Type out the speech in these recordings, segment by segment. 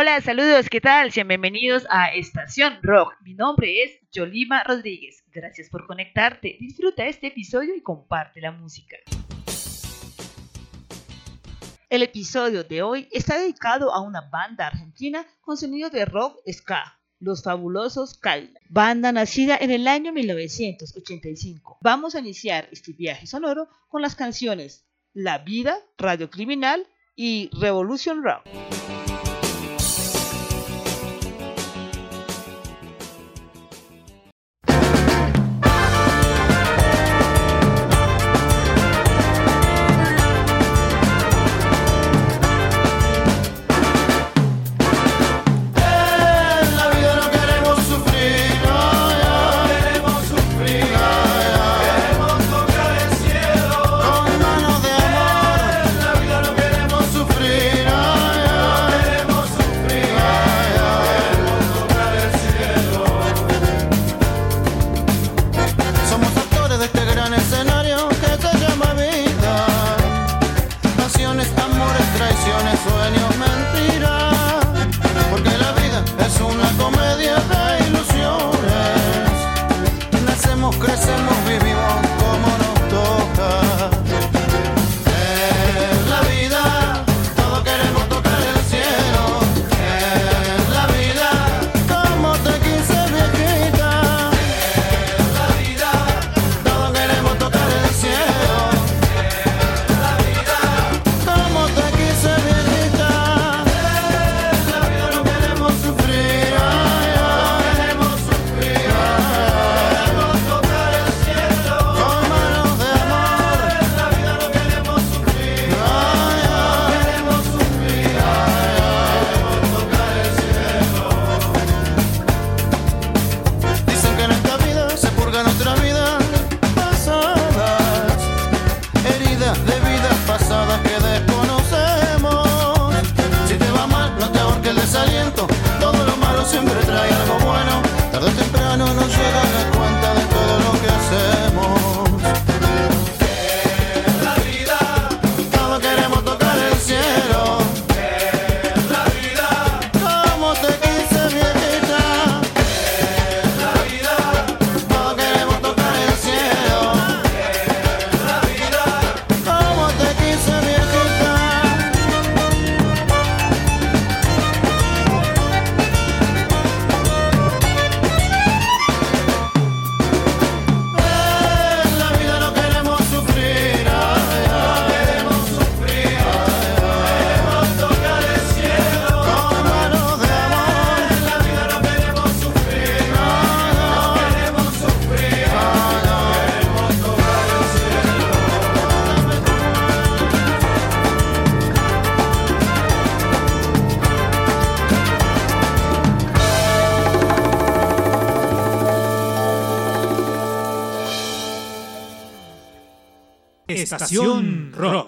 Hola, saludos, ¿qué tal? Sean bienvenidos a Estación Rock. Mi nombre es Yolima Rodríguez. Gracias por conectarte. Disfruta este episodio y comparte la música. El episodio de hoy está dedicado a una banda argentina con sonido de rock ska, Los Fabulosos Cadillac, banda nacida en el año 1985. Vamos a iniciar este viaje sonoro con las canciones La Vida, Radio Criminal y Revolution Rock. Estación Rock.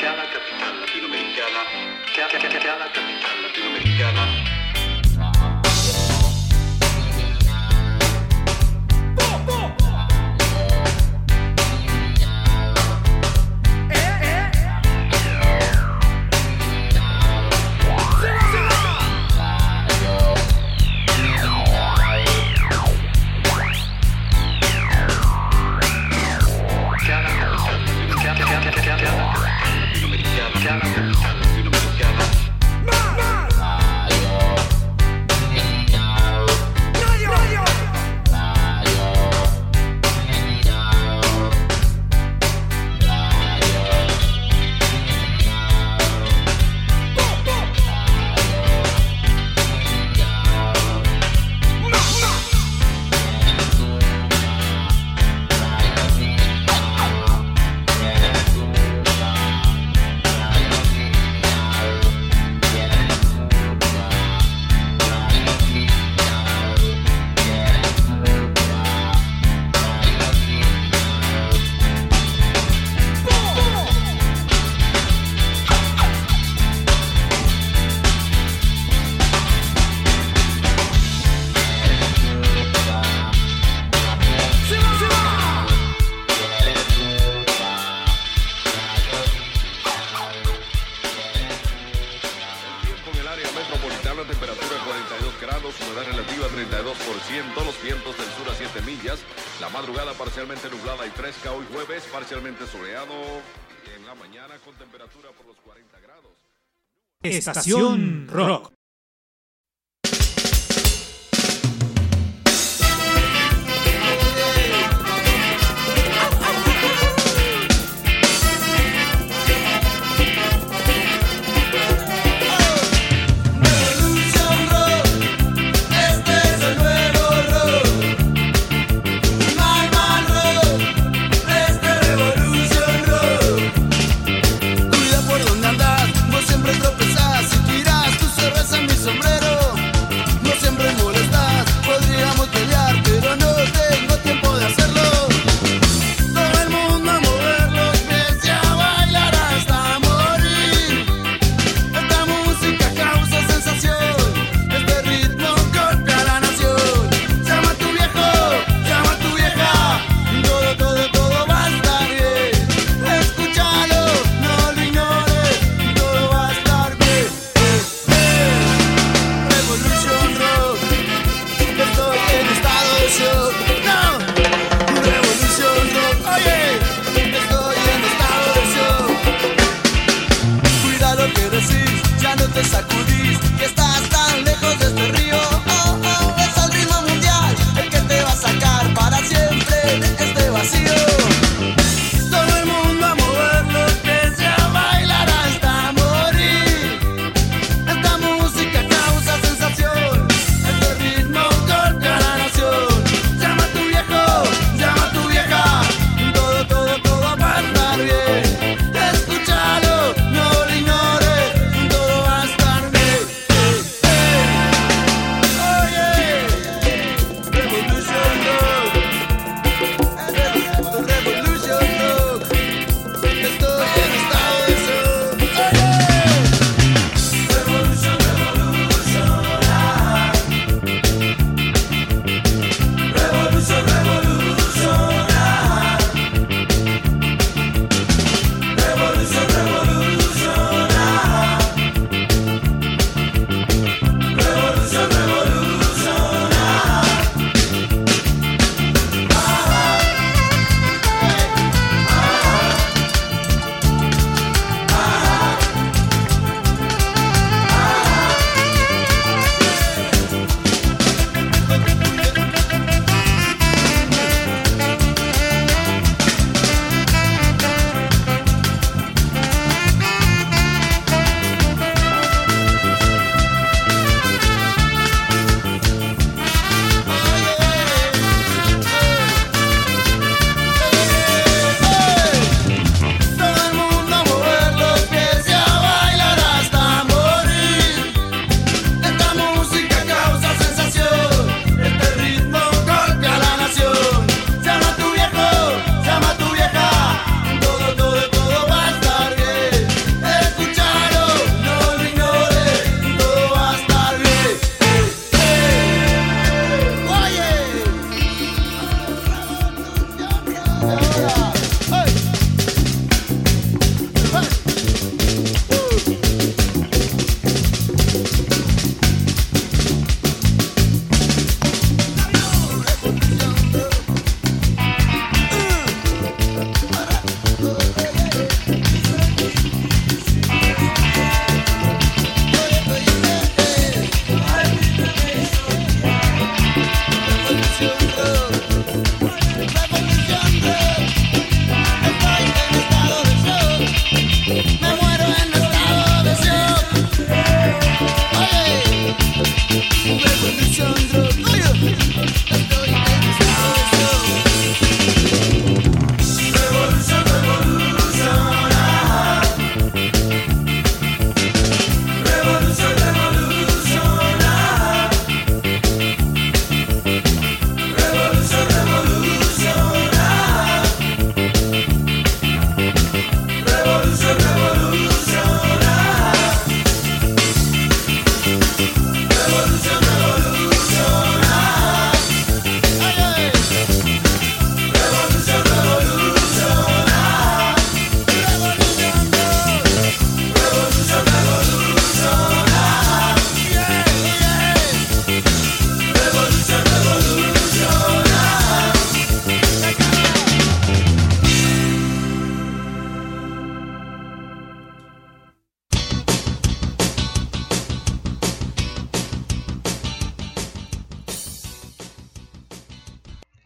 Latinoamericana, capital latinoamericana, capital latinoamericana. parcialmente soleado y en la mañana con temperatura por los 40 grados. Estación Rock.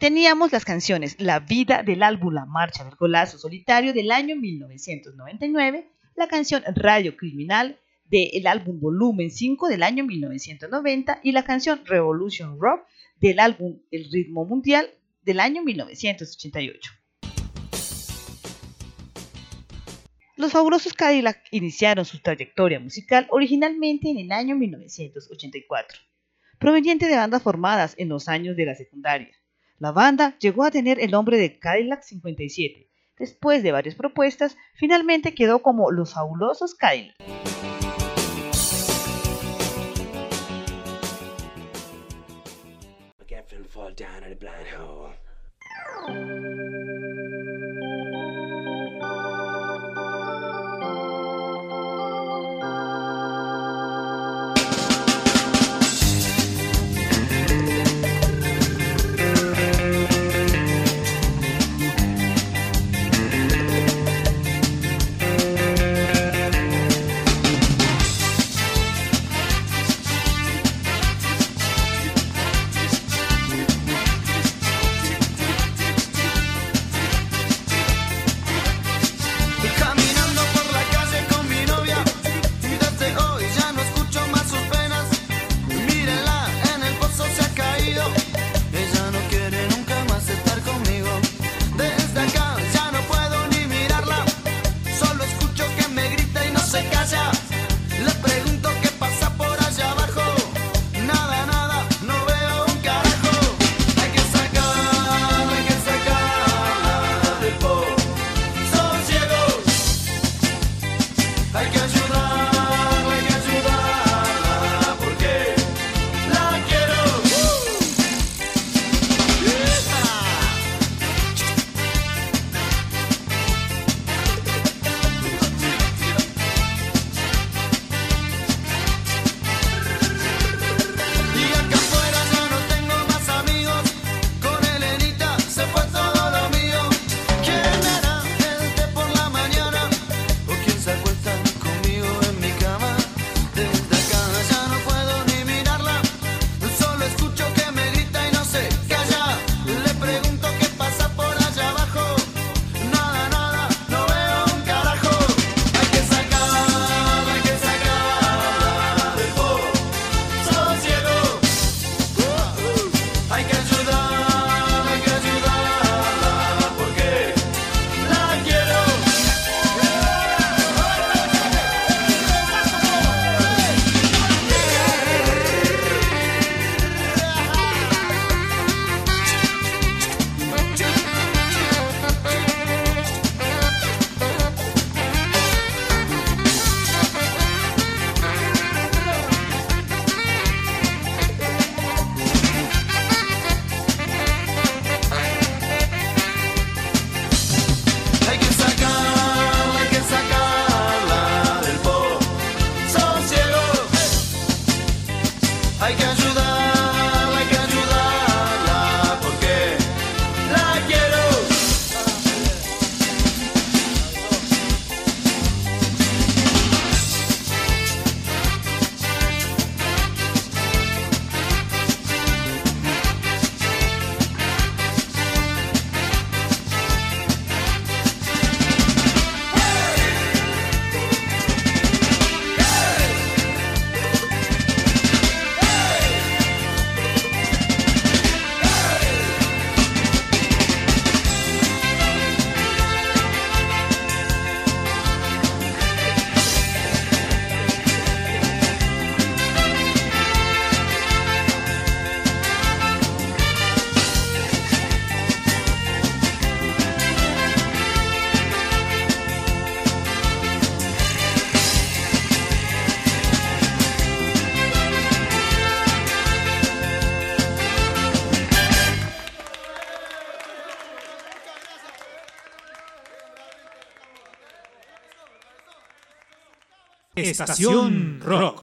Teníamos las canciones La vida del álbum La Marcha del Golazo Solitario del año 1999, la canción Radio Criminal del álbum Volumen 5 del año 1990 y la canción Revolution Rock del álbum El Ritmo Mundial del año 1988. Los fabulosos Cadillac iniciaron su trayectoria musical originalmente en el año 1984, proveniente de bandas formadas en los años de la secundaria. La banda llegó a tener el nombre de Cadillac 57. Después de varias propuestas, finalmente quedó como Los Fabulosos Cadillac. Estación Rock.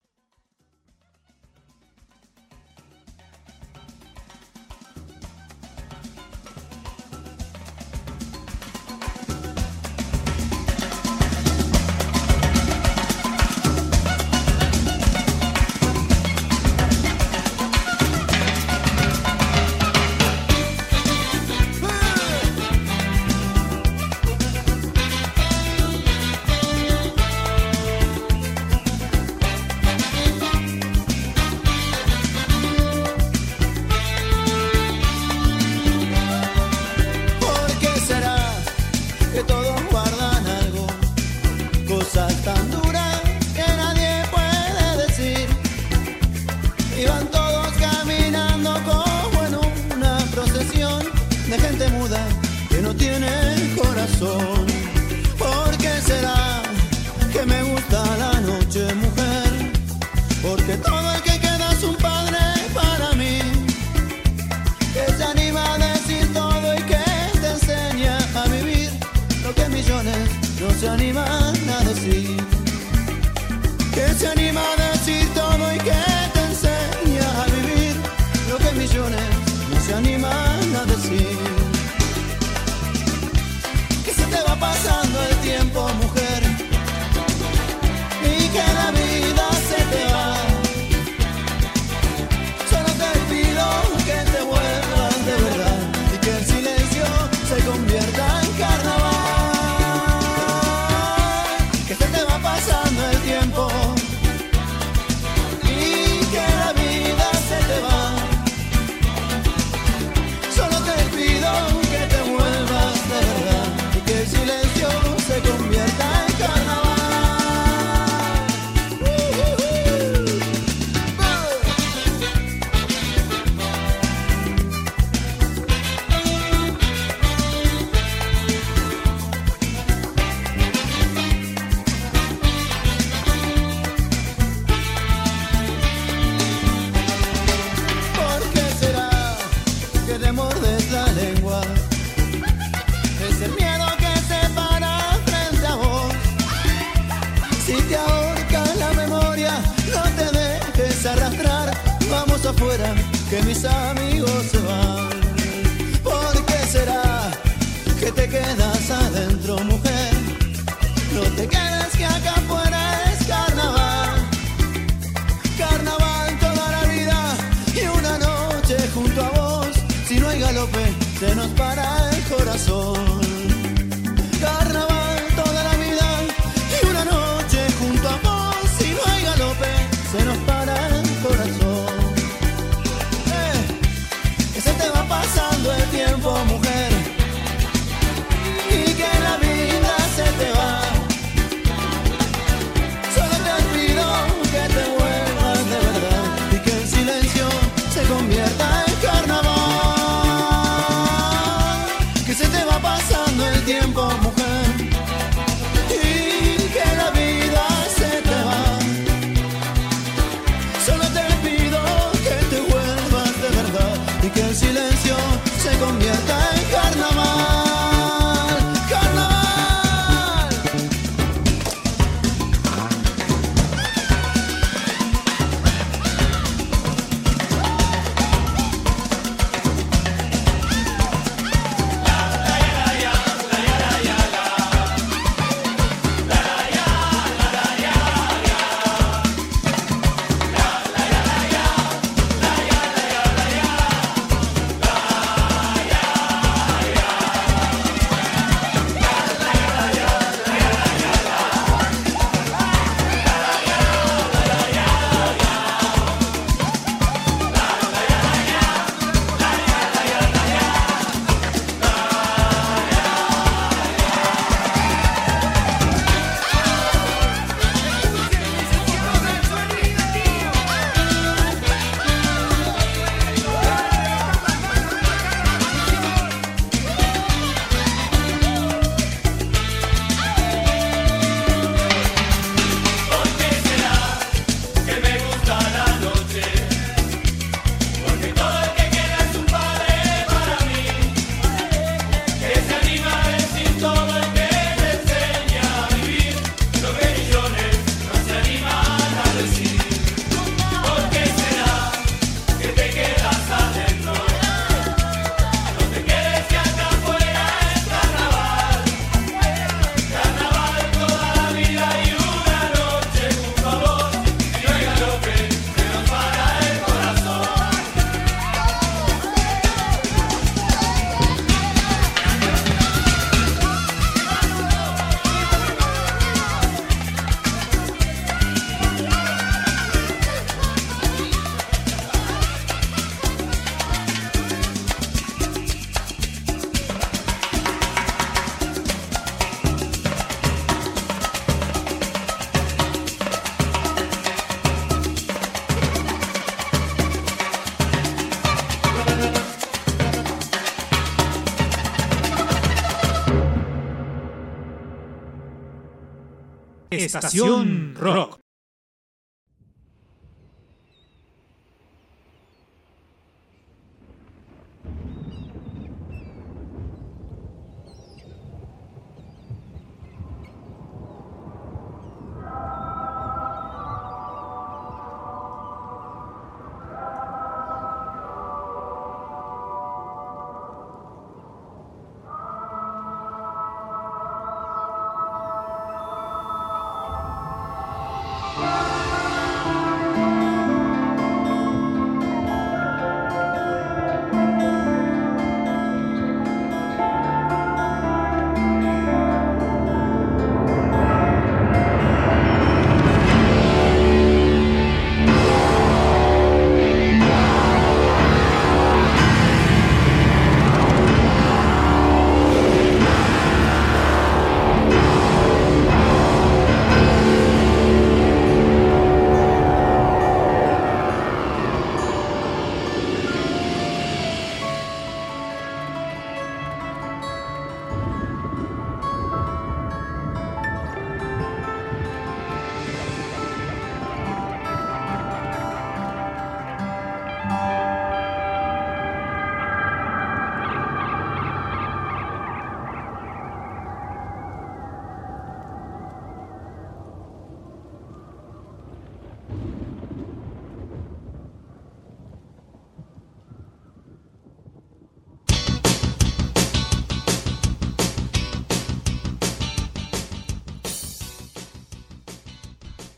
Estación Rock.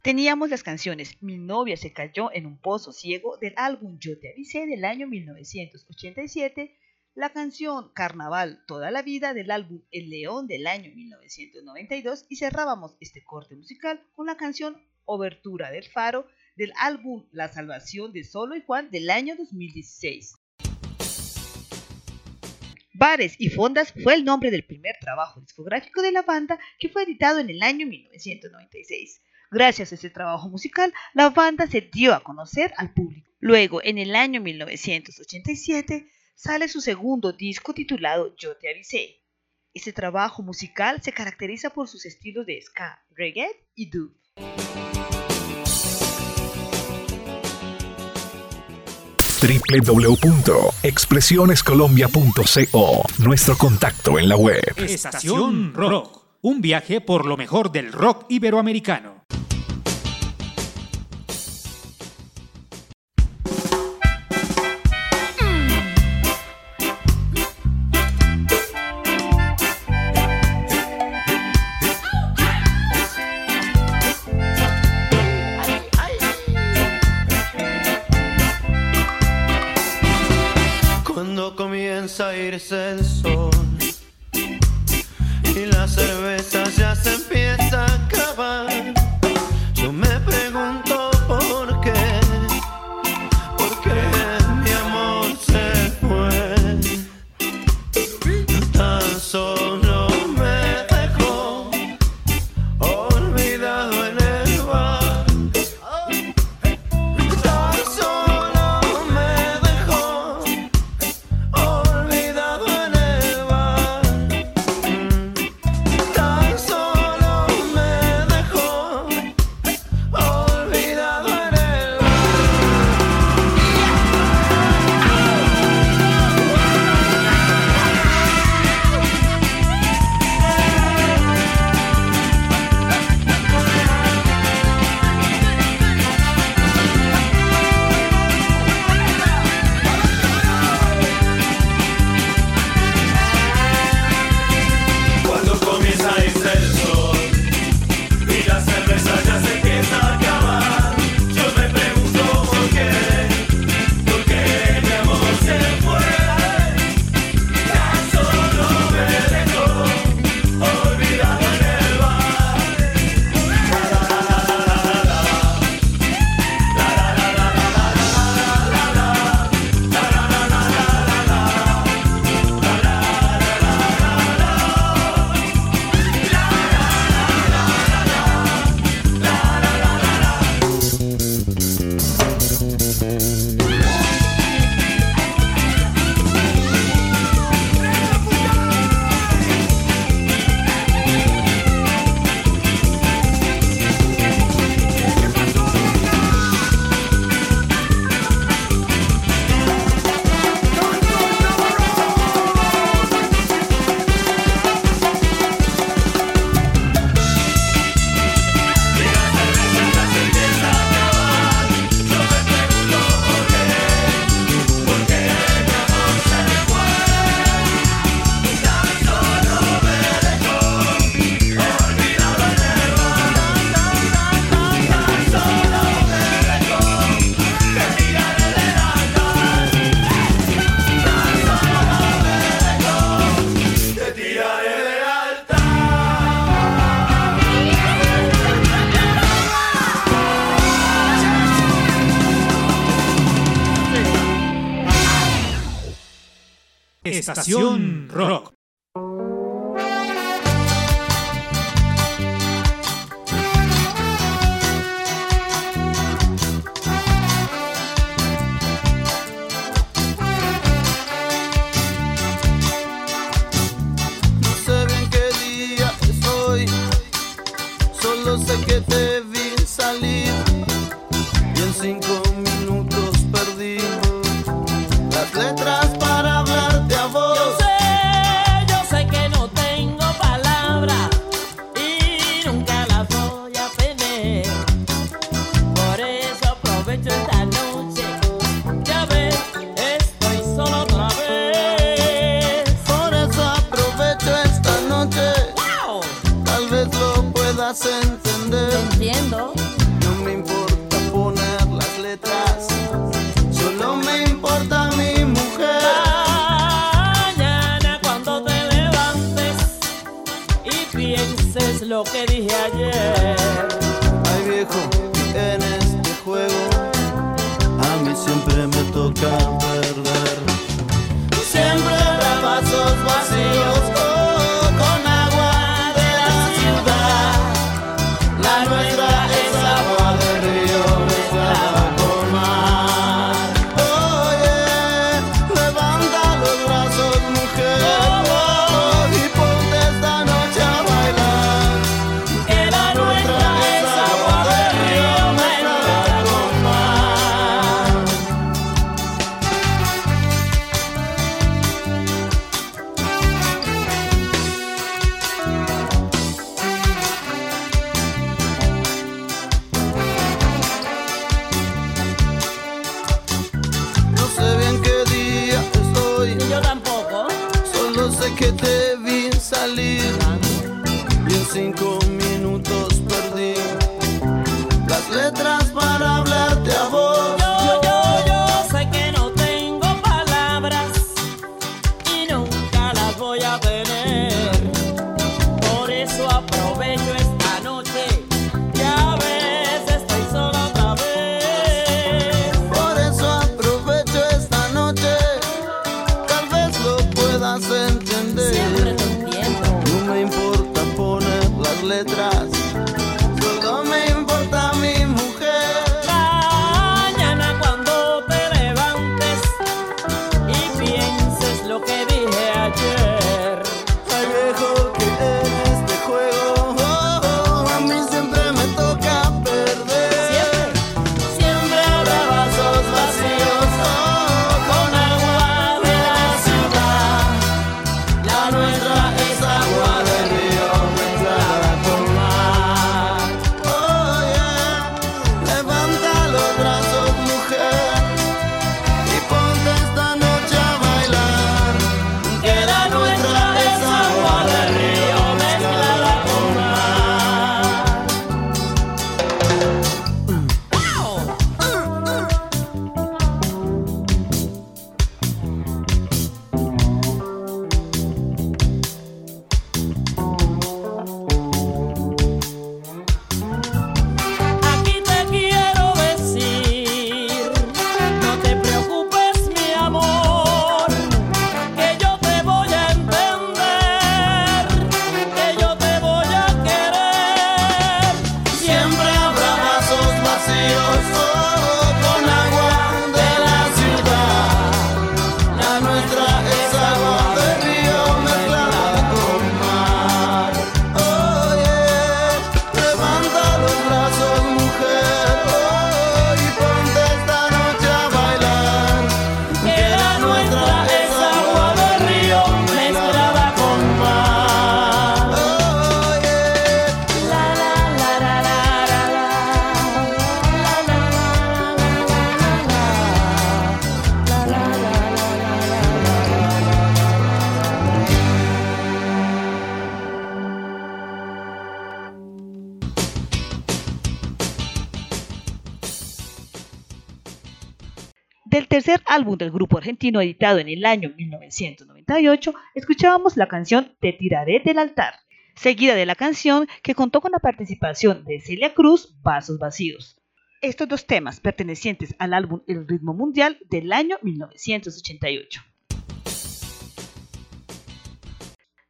Teníamos las canciones Mi novia se cayó en un pozo ciego del álbum Yo te avisé del año 1987, la canción Carnaval toda la vida del álbum El León del año 1992 y cerrábamos este corte musical con la canción Obertura del Faro del álbum La Salvación de Solo y Juan del año 2016. Bares y Fondas fue el nombre del primer trabajo discográfico de la banda que fue editado en el año 1996. Gracias a ese trabajo musical, la banda se dio a conocer al público. Luego, en el año 1987, sale su segundo disco titulado Yo te avisé. Este trabajo musical se caracteriza por sus estilos de ska, reggae y doo. www.expresionescolombia.co Nuestro contacto en la web. Estación Rock. Un viaje por lo mejor del rock iberoamericano. Irse el sol estación. nuestra álbum del grupo argentino editado en el año 1998, escuchábamos la canción Te tiraré del altar, seguida de la canción que contó con la participación de Celia Cruz, Vasos Vacíos. Estos dos temas pertenecientes al álbum El Ritmo Mundial del año 1988.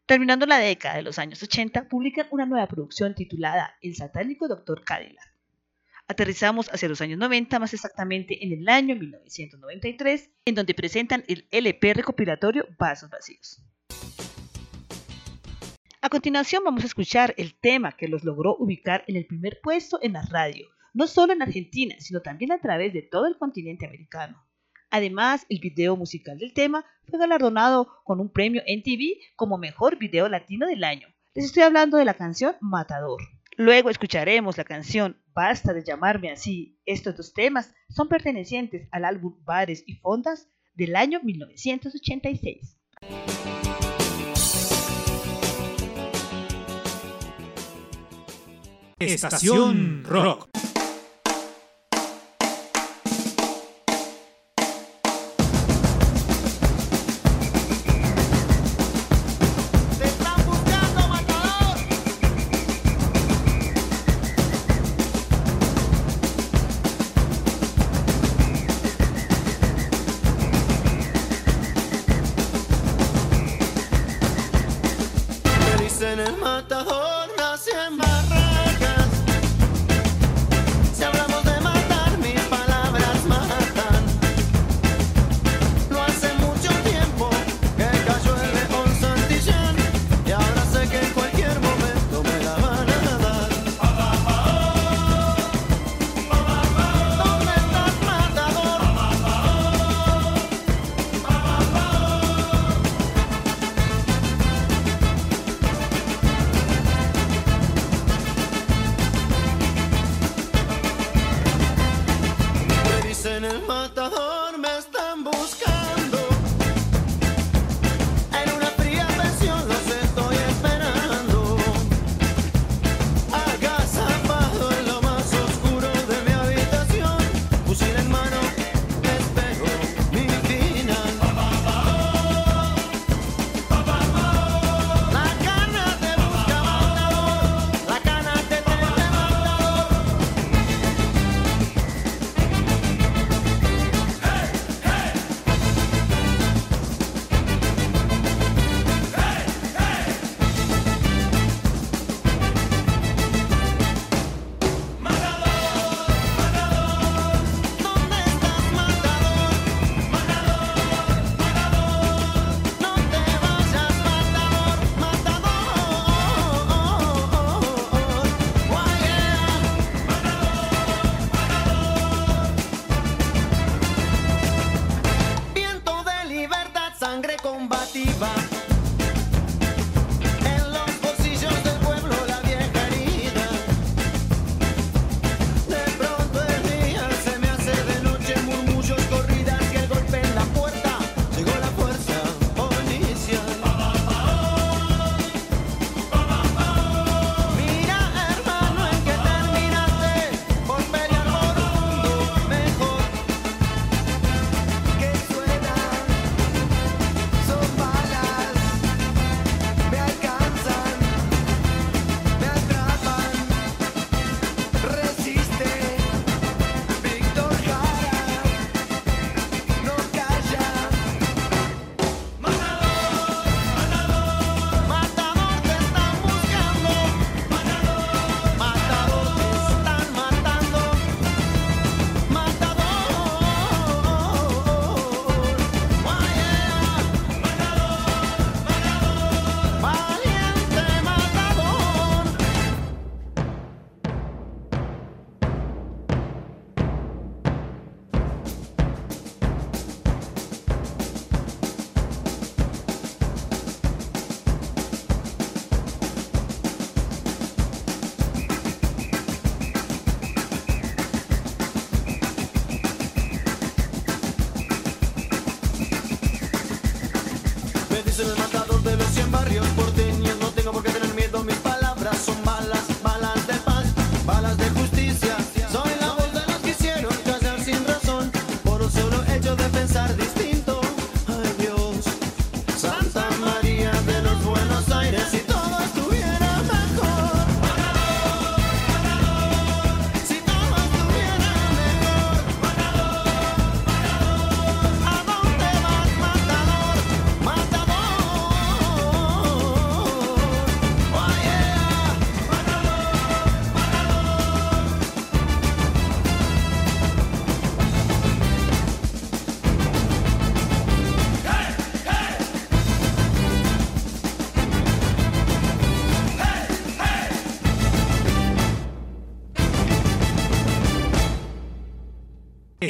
Terminando la década de los años 80, publican una nueva producción titulada El satánico Dr. Cadillac Aterrizamos hacia los años 90, más exactamente en el año 1993, en donde presentan el LP recopilatorio Vasos Vacíos. A continuación vamos a escuchar el tema que los logró ubicar en el primer puesto en la radio, no solo en Argentina, sino también a través de todo el continente americano. Además, el video musical del tema fue galardonado con un premio NTV como mejor video latino del año. Les estoy hablando de la canción Matador. Luego escucharemos la canción Basta de llamarme así. Estos dos temas son pertenecientes al álbum Bares y Fondas del año 1986. Estación Rock.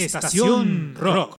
Estación Rock.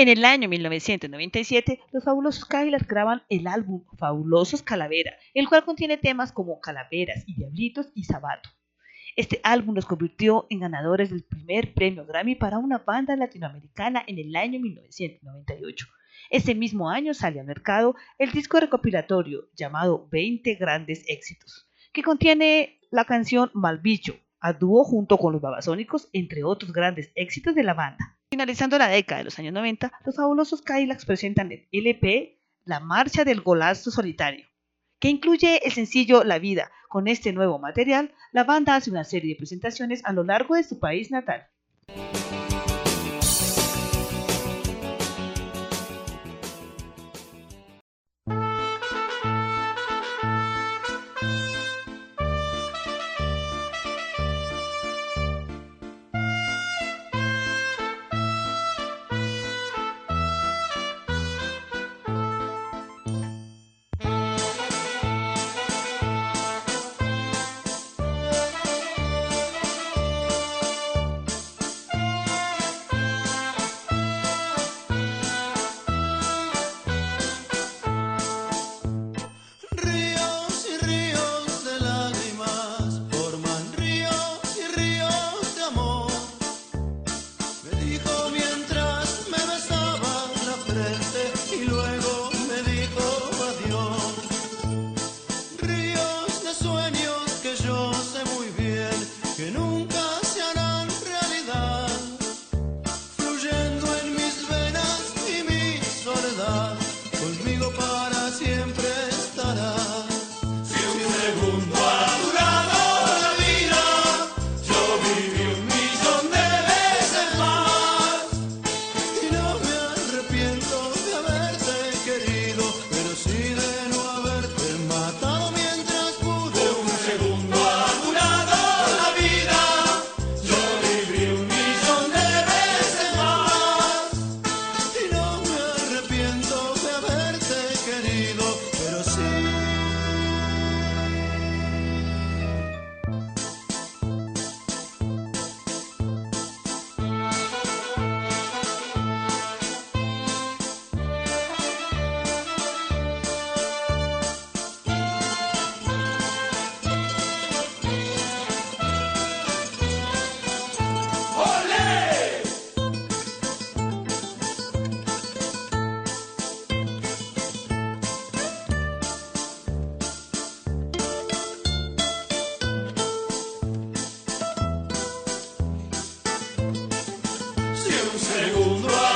En el año 1997, los fabulosos Cadillacs graban el álbum Fabulosos Calavera, el cual contiene temas como Calaveras y Diablitos y Sabato. Este álbum los convirtió en ganadores del primer premio Grammy para una banda latinoamericana en el año 1998. Ese mismo año sale al mercado el disco recopilatorio llamado 20 Grandes Éxitos, que contiene la canción Malbicho, a dúo junto con los Babasónicos, entre otros grandes éxitos de la banda. Finalizando la década de los años 90, los fabulosos Cadillacs presentan el LP La Marcha del Golazo Solitario, que incluye el sencillo La Vida. Con este nuevo material, la banda hace una serie de presentaciones a lo largo de su país natal. segundo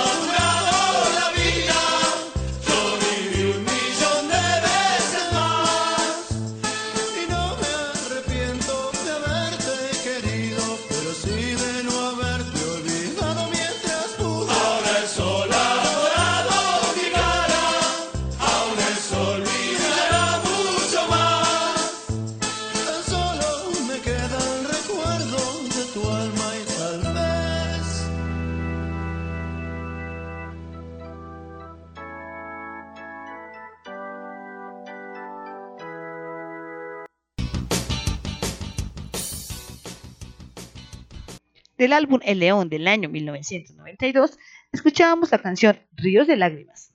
Del álbum El León del año 1992, escuchábamos la canción Ríos de Lágrimas.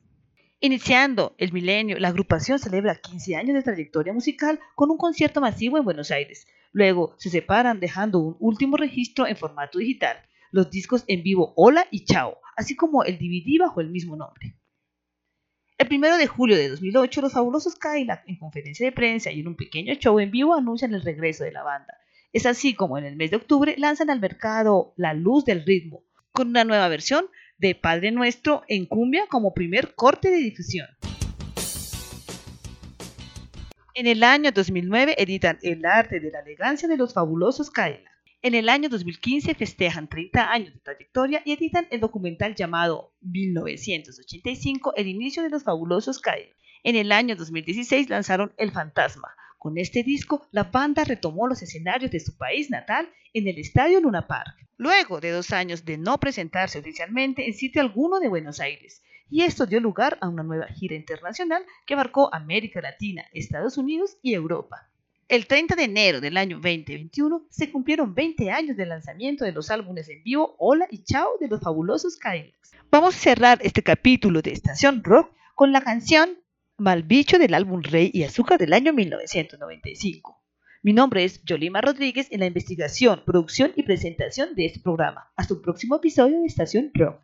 Iniciando el milenio, la agrupación celebra 15 años de trayectoria musical con un concierto masivo en Buenos Aires. Luego se separan dejando un último registro en formato digital, los discos en vivo Hola y Chao, así como el DVD bajo el mismo nombre. El 1 de julio de 2008, los fabulosos Cadillac, en conferencia de prensa y en un pequeño show en vivo, anuncian el regreso de la banda. Es así como en el mes de octubre lanzan al mercado La Luz del Ritmo, con una nueva versión de Padre Nuestro en cumbia como primer corte de difusión. En el año 2009 editan El arte de la elegancia de los fabulosos Cadillac. En el año 2015 festejan 30 años de trayectoria y editan el documental llamado 1985, el inicio de los fabulosos Cadillac. En el año 2016 lanzaron El Fantasma. Con este disco, la banda retomó los escenarios de su país natal en el Estadio Luna Park, luego de dos años de no presentarse oficialmente en sitio alguno de Buenos Aires. Y esto dio lugar a una nueva gira internacional que abarcó América Latina, Estados Unidos y Europa. El 30 de enero del año 2021 se cumplieron 20 años del lanzamiento de los álbumes en vivo Hola y Chao de los fabulosos Cadillacs. Vamos a cerrar este capítulo de Estación Rock con la canción Malbicho del álbum Rey y Azúcar del año 1995. Mi nombre es Yolima Rodríguez en la investigación, producción y presentación de este programa. Hasta un próximo episodio de Estación Rock.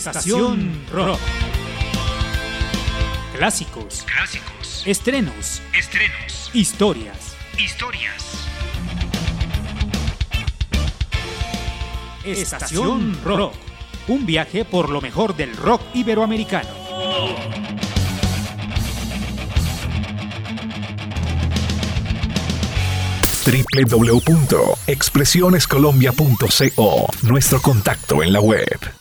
Estación Rock. Clásicos, Clásicos. estrenos, Estrenos. historias. Historias. Estación Rock. Un viaje por lo mejor del rock iberoamericano. www.expresionescolombia.co Nuestro contacto en la web.